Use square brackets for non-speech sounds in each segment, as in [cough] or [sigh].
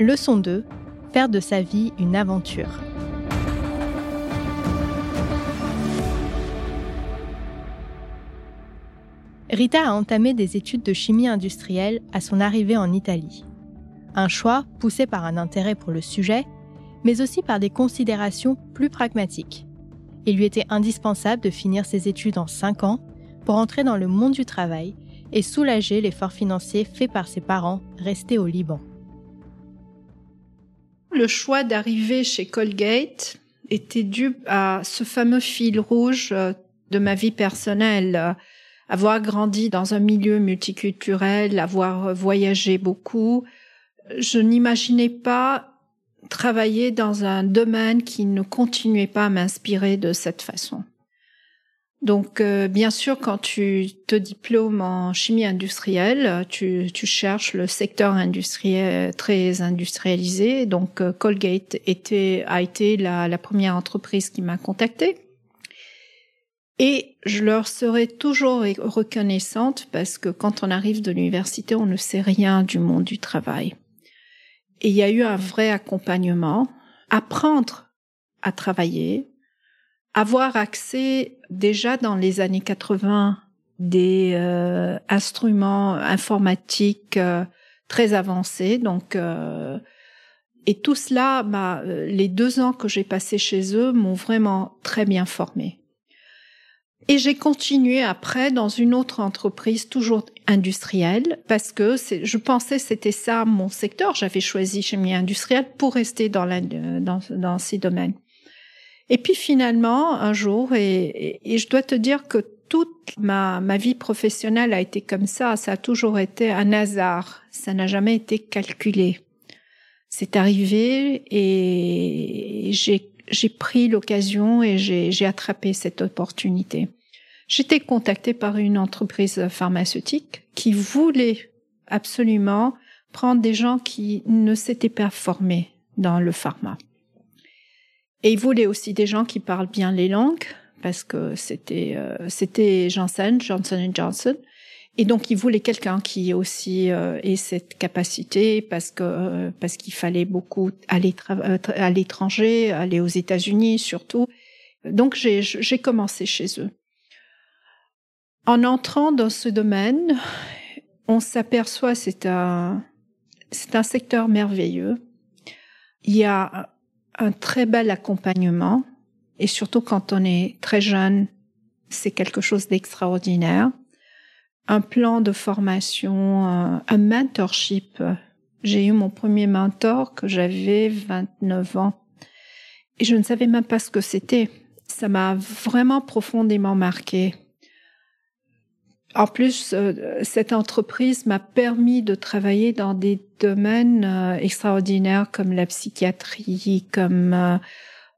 Leçon 2. Faire de sa vie une aventure. Rita a entamé des études de chimie industrielle à son arrivée en Italie. Un choix poussé par un intérêt pour le sujet, mais aussi par des considérations plus pragmatiques. Il lui était indispensable de finir ses études en 5 ans pour entrer dans le monde du travail et soulager l'effort financier fait par ses parents restés au Liban. Le choix d'arriver chez Colgate était dû à ce fameux fil rouge euh, de ma vie personnelle. Avoir grandi dans un milieu multiculturel, avoir voyagé beaucoup, je n'imaginais pas travailler dans un domaine qui ne continuait pas à m'inspirer de cette façon. Donc, euh, bien sûr, quand tu te diplômes en chimie industrielle, tu, cherches le secteur industriel très industrialisé. Donc, euh, Colgate était, a été la, la première entreprise qui m'a contactée. Et je leur serai toujours reconnaissante parce que quand on arrive de l'université, on ne sait rien du monde du travail. Et il y a eu un vrai accompagnement, apprendre à travailler, avoir accès déjà dans les années 80 des euh, instruments informatiques euh, très avancés. Donc, euh, et tout cela, bah, les deux ans que j'ai passés chez eux m'ont vraiment très bien formé. Et j'ai continué après dans une autre entreprise, toujours industrielle, parce que je pensais c'était ça mon secteur. J'avais choisi chimie industrielle pour rester dans, dans, dans ces domaines. Et puis finalement, un jour, et, je dois te dire que toute ma, ma vie professionnelle a été comme ça, ça a toujours été un hasard, ça n'a jamais été calculé. C'est arrivé et j'ai pris l'occasion et j'ai attrapé cette opportunité. J'étais contactée par une entreprise pharmaceutique qui voulait absolument prendre des gens qui ne s'étaient pas formés dans le pharma. Et il voulait aussi des gens qui parlent bien les langues, parce que c'était euh, c'était Janssen, Johnson Johnson. Et donc il voulait quelqu'un qui aussi euh, ait cette capacité, parce que euh, parce qu'il fallait beaucoup aller à l'étranger, aller aux États-Unis surtout. Donc j'ai j'ai commencé chez eux. En entrant dans ce domaine, on s'aperçoit c'est un c'est un secteur merveilleux. Il y a un très bel accompagnement et surtout quand on est très jeune, c'est quelque chose d'extraordinaire. Un plan de formation, un mentorship. J'ai eu mon premier mentor que j'avais 29 ans et je ne savais même pas ce que c'était. Ça m'a vraiment profondément marqué. En plus, euh, cette entreprise m'a permis de travailler dans des domaines euh, extraordinaires comme la psychiatrie, comme euh,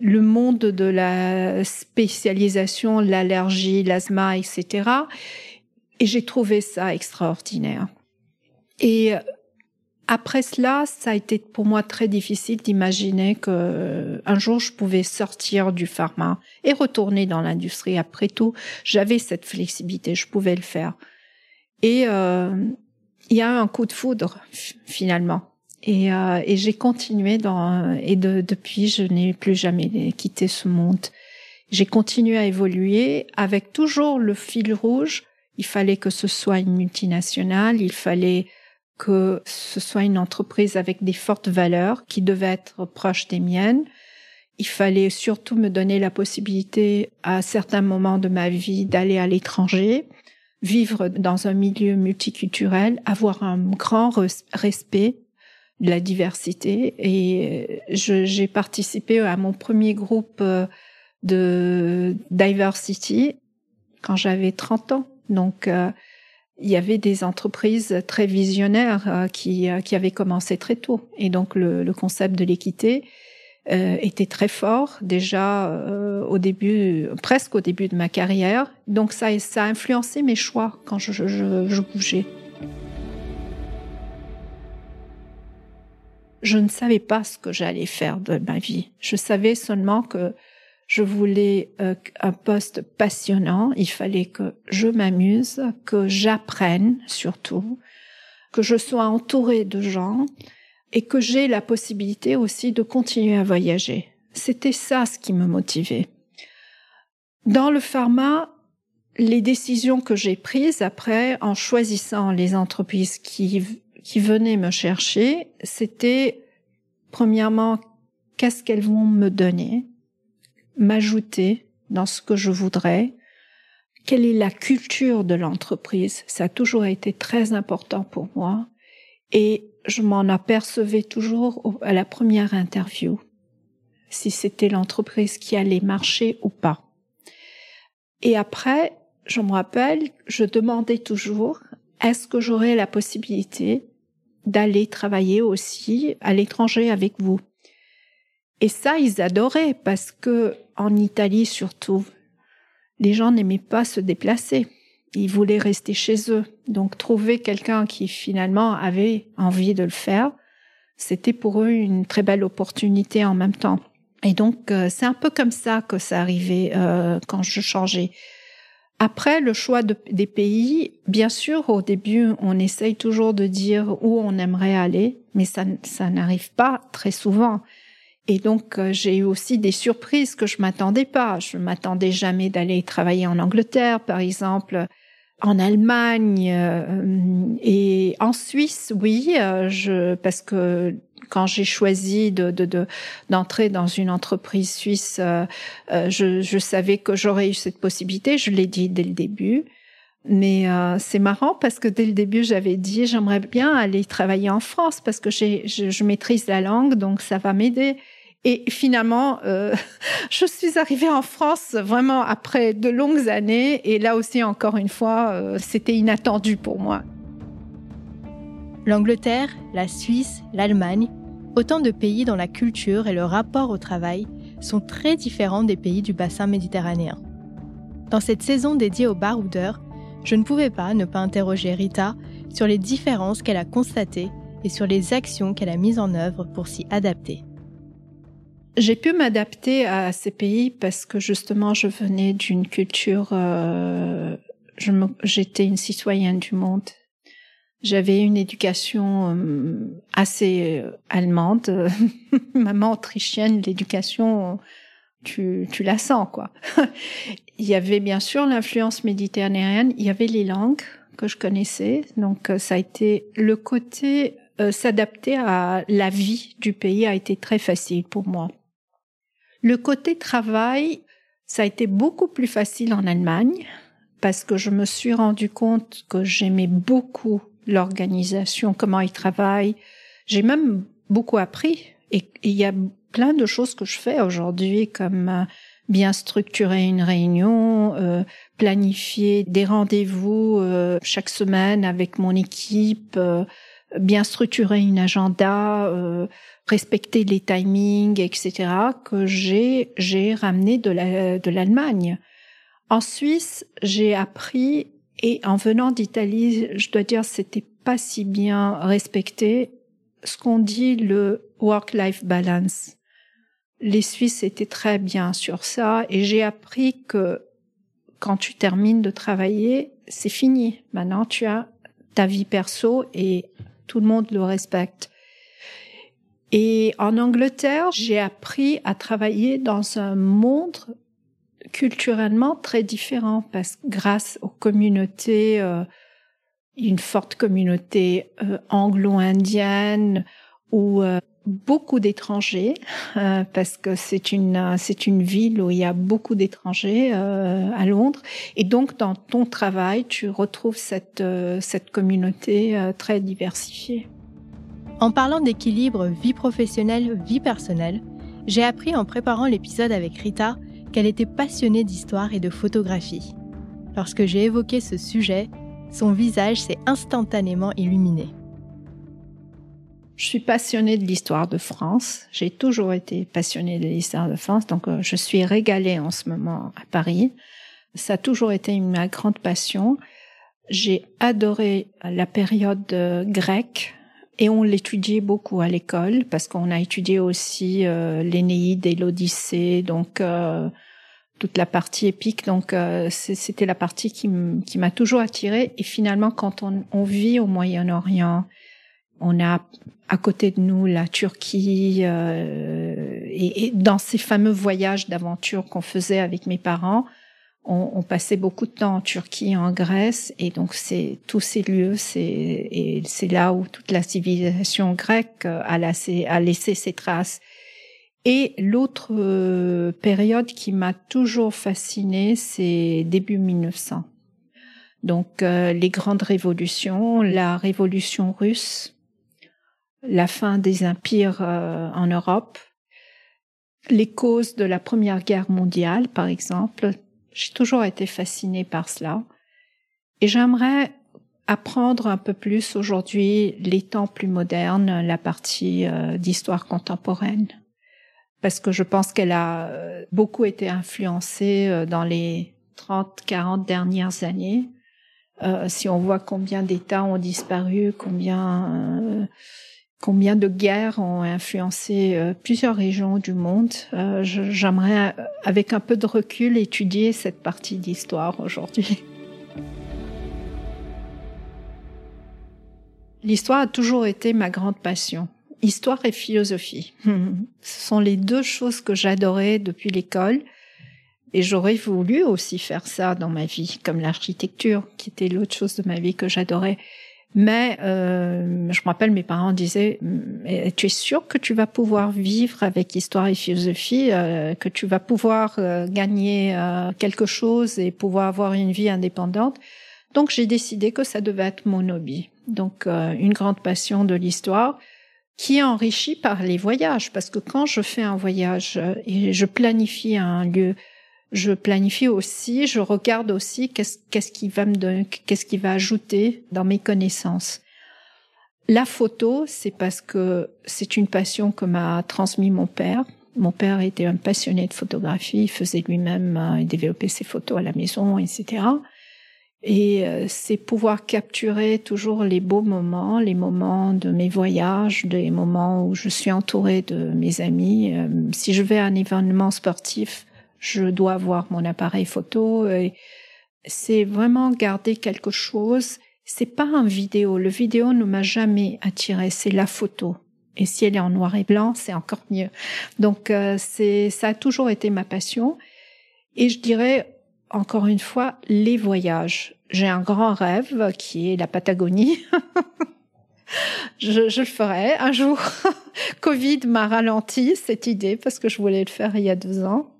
le monde de la spécialisation, l'allergie, l'asthme, etc. Et j'ai trouvé ça extraordinaire. Et après cela, ça a été pour moi très difficile d'imaginer que un jour je pouvais sortir du pharma et retourner dans l'industrie. Après tout, j'avais cette flexibilité, je pouvais le faire. Et euh, il y a un coup de foudre finalement. Et, euh, et j'ai continué dans et de, depuis je n'ai plus jamais quitté ce monde. J'ai continué à évoluer avec toujours le fil rouge. Il fallait que ce soit une multinationale, il fallait que ce soit une entreprise avec des fortes valeurs qui devait être proche des miennes. Il fallait surtout me donner la possibilité à certains moments de ma vie d'aller à l'étranger, vivre dans un milieu multiculturel, avoir un grand respect de la diversité. Et j'ai participé à mon premier groupe euh, de diversity quand j'avais 30 ans. Donc, euh, il y avait des entreprises très visionnaires euh, qui, euh, qui avaient commencé très tôt. Et donc le, concept de l'équité euh, était très fort déjà au début, presque au début de ma carrière. Donc ça, ça a influencé mes choix quand je, je bougeais. Je ne savais pas ce que j'allais faire de ma vie. Je savais seulement que je voulais euh, un poste passionnant. Il fallait que je m'amuse, que j'apprenne surtout, que je sois entourée de gens. et que j'ai la possibilité aussi de continuer à voyager. C'était ça ce qui me motivait. Dans le pharma, les décisions que j'ai prises après en choisissant les entreprises qui, qui venaient me chercher, c'était premièrement qu'est-ce qu'elles vont me donner, m'ajouter dans ce que je voudrais, quelle est la culture de l'entreprise? Ça a toujours été très important pour moi et je m'en apercevais toujours à la première interview si c'était l'entreprise qui allait marcher ou pas. Et après, je me rappelle, je demandais toujours, est-ce que j'aurais la possibilité d'aller travailler aussi à l'étranger avec vous? Et ça, ils adoraient parce que en Italie surtout, les gens n'aimaient pas se déplacer. Ils voulaient rester chez eux. Donc trouver quelqu'un qui finalement avait envie de le faire, c'était pour eux une très belle opportunité en même temps. Et donc, euh, c'est un peu comme ça que ça arrivait euh, quand je changeais. Après, le choix des pays, bien sûr, au début, on essaye toujours de dire où on aimerait aller, mais ça, ça n'arrive pas très souvent. Et donc, euh, j'ai eu aussi des surprises que je m'attendais pas. Je m'attendais jamais d'aller travailler en Angleterre, par exemple en Allemagne euh, et en Suisse, oui, euh, parce que quand j'ai choisi de, d'entrer dans une entreprise suisse, je, savais que j'aurais eu cette possibilité. Je l'ai dit dès le début. Mais c'est marrant parce que dès le début, j'avais dit j'aimerais bien aller travailler en France parce que je maîtrise la langue, donc ça va m'aider. Et finalement, euh, [laughs] je suis arrivée en France vraiment après de longues années. Et là aussi, encore une fois, euh, c'était inattendu pour moi. L'Angleterre, la Suisse, l'Allemagne, autant de pays dont la culture et le rapport au travail sont très différents des pays du bassin méditerranéen. Dans cette saison dédiée aux baroudeurs, je ne pouvais pas ne pas interroger Rita sur les différences qu'elle a constatées et sur les actions qu'elle a mises en œuvre pour s'y adapter. J'ai pu m'adapter à ces pays parce que justement je venais d'une culture, euh, j'étais une citoyenne du monde. J'avais une éducation euh, assez euh, allemande, [laughs] maman autrichienne, l'éducation, tu, tu la sens quoi. [laughs] il y avait bien sûr l'influence méditerranéenne, il y avait les langues que je connaissais, donc ça a été le côté s'adapter à la vie du pays a été très facile pour moi. Le côté travail, ça a été beaucoup plus facile en Allemagne parce que je me suis rendu compte que j'aimais beaucoup l'organisation, comment ils travaillent. J'ai même beaucoup appris et il y a plein de choses que je fais aujourd'hui comme euh, bien structurer une réunion, euh, planifier des rendez-vous euh, chaque semaine avec mon équipe, bien structurer une agenda, respecter les timings, etc., que j'ai, j'ai ramené de la, de l'Allemagne. En Suisse, j'ai appris, et en venant d'Italie, je dois dire, c'était pas si bien respecté, ce qu'on dit le work-life balance. Les Suisses étaient très bien sur ça, et j'ai appris que quand tu termines de travailler, c'est fini. Maintenant, tu as ta vie perso et tout le monde le respecte. Et en Angleterre, j'ai appris à travailler dans un monde culturellement très différent parce que grâce aux communautés, euh, une forte communauté euh, anglo-indienne euh, beaucoup d'étrangers parce que c'est une c'est une ville où il y a beaucoup d'étrangers à Londres et donc dans ton travail tu retrouves cette cette communauté très diversifiée. En parlant d'équilibre vie professionnelle-vie personnelle, j'ai appris en préparant l'épisode avec Rita qu'elle était passionnée d'histoire et de photographie. Lorsque j'ai évoqué ce sujet, son visage s'est instantanément illuminé. Je suis passionnée de l'histoire de France. J'ai toujours été passionnée de l'histoire de France, donc euh, je suis régalée en ce moment à Paris. Ça a toujours été ma grande passion. J'ai adoré la période euh, grecque et on l'étudiait beaucoup à l'école parce qu'on a étudié aussi euh, l'Énéide et l'Odyssée, donc euh, toute la partie épique. Donc euh, c'était la partie qui m'a toujours attirée. Et finalement, quand on, on vit au Moyen-Orient, On a à côté de nous la Turquie euh, et, dans ces fameux voyages d'aventure qu'on faisait avec mes parents, on, on, passait beaucoup de temps en Turquie, en Grèce, et donc c'est tous ces lieux, c'est et c'est là où toute la civilisation grecque a laissé, a laissé ses traces. Et l'autre euh, période qui m'a toujours fascinée, c'est début 1900. Donc euh, les grandes révolutions, la révolution russe, la fin des empires euh, en Europe, les causes de la Première Guerre mondiale, par exemple. J'ai toujours été fascinée par cela. Et j'aimerais apprendre un peu plus aujourd'hui les temps plus modernes, la partie euh, d'histoire contemporaine. Parce que je pense qu'elle a euh, beaucoup été influencée dans les 30, 40 dernières années. si on voit combien d'États ont disparu, combien combien de guerres ont influencé euh, plusieurs régions du monde. Euh, j'aimerais, avec un peu de recul, étudier cette partie d'histoire aujourd'hui. L'histoire a toujours été ma grande passion. Histoire et philosophie. [laughs] Ce sont les deux choses que j'adorais depuis l'école. Et j'aurais voulu aussi faire ça dans ma vie, comme l'architecture, qui était l'autre chose de ma vie que j'adorais. Mais euh, je me rappelle, mes parents disaient "Tu es sûr que tu vas pouvoir vivre avec histoire et philosophie, euh, que tu vas pouvoir euh, gagner euh, quelque chose et pouvoir avoir une vie indépendante?" Donc j'ai décidé que ça devait être mon hobby. Donc une grande passion de l'histoire qui est enrichie par les voyages, parce que quand je fais un voyage et je planifie un lieu je planifie aussi, je regarde aussi qu'est-ce qu'est-ce qui va me qu'est-ce qui va ajouter dans mes connaissances. La photo, c'est parce que c'est une passion que m'a transmis mon père. Mon père était un passionné de photographie, il faisait lui-même, euh, il développait ses photos à la maison, etc. Et euh, c'est pouvoir capturer toujours les beaux moments, les moments de mes voyages, des moments où je suis entourée de mes amis. Euh, si je vais à un événement sportif, je dois avoir mon appareil photo. C'est vraiment garder quelque chose. C'est pas un vidéo. Le vidéo ne m'a jamais attiré. C'est la photo. Et si elle est en noir et blanc, c'est encore mieux. Donc euh, c'est ça a toujours été ma passion. Et je dirais encore une fois les voyages. J'ai un grand rêve qui est la Patagonie. [laughs] je, je, le ferai un jour. [laughs] Covid m'a ralenti cette idée parce que je voulais le faire il y a deux ans.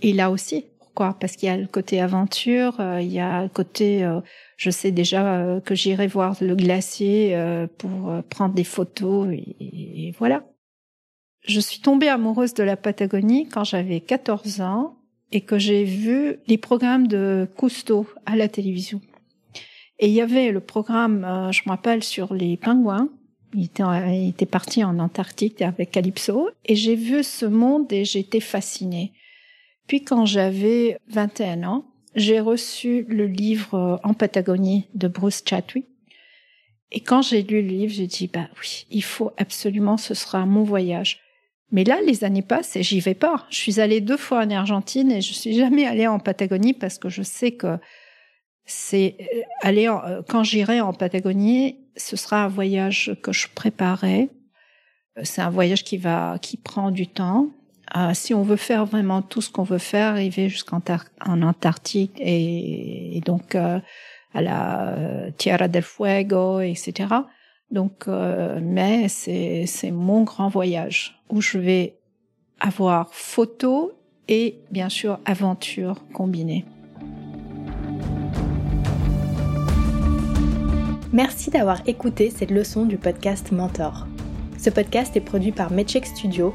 Et là aussi, pourquoi? Parce qu'il y a le côté aventure, euh, il y a le côté, euh, je sais déjà euh, que j'irai voir le glacier pour prendre des photos et, voilà. Je suis tombée amoureuse de la Patagonie quand j'avais 14 ans et que j'ai vu les programmes de Cousteau à la télévision. Et il y avait le programme, je me rappelle, sur les pingouins. Il était, il était parti en Antarctique avec Calypso. Et j'ai vu ce monde et j'étais fascinée. Puis quand j'avais 21 ans, j'ai reçu le livre euh, En Patagonie de Bruce Chatwin. Et quand j'ai lu le livre, j'ai dit, bah oui, il faut absolument, ce sera mon voyage. Mais là, les années passent et j'y vais pas. Je suis allée deux fois en Argentine et je suis jamais allée en Patagonie parce que je sais que c'est euh, aller euh, quand j'irai en Patagonie, ce sera un voyage que je préparais. C'est un voyage qui va, qui prend du temps. Euh, si on veut faire vraiment tout ce qu'on veut faire, arriver jusqu'en Antarctique et, donc euh, à la euh, Tierra del Fuego, etc. Donc, mais c'est mon grand voyage où je vais avoir photo et bien sûr aventure combinée. Merci d'avoir écouté cette leçon du podcast Mentor. Ce podcast est produit par Medcheck Studio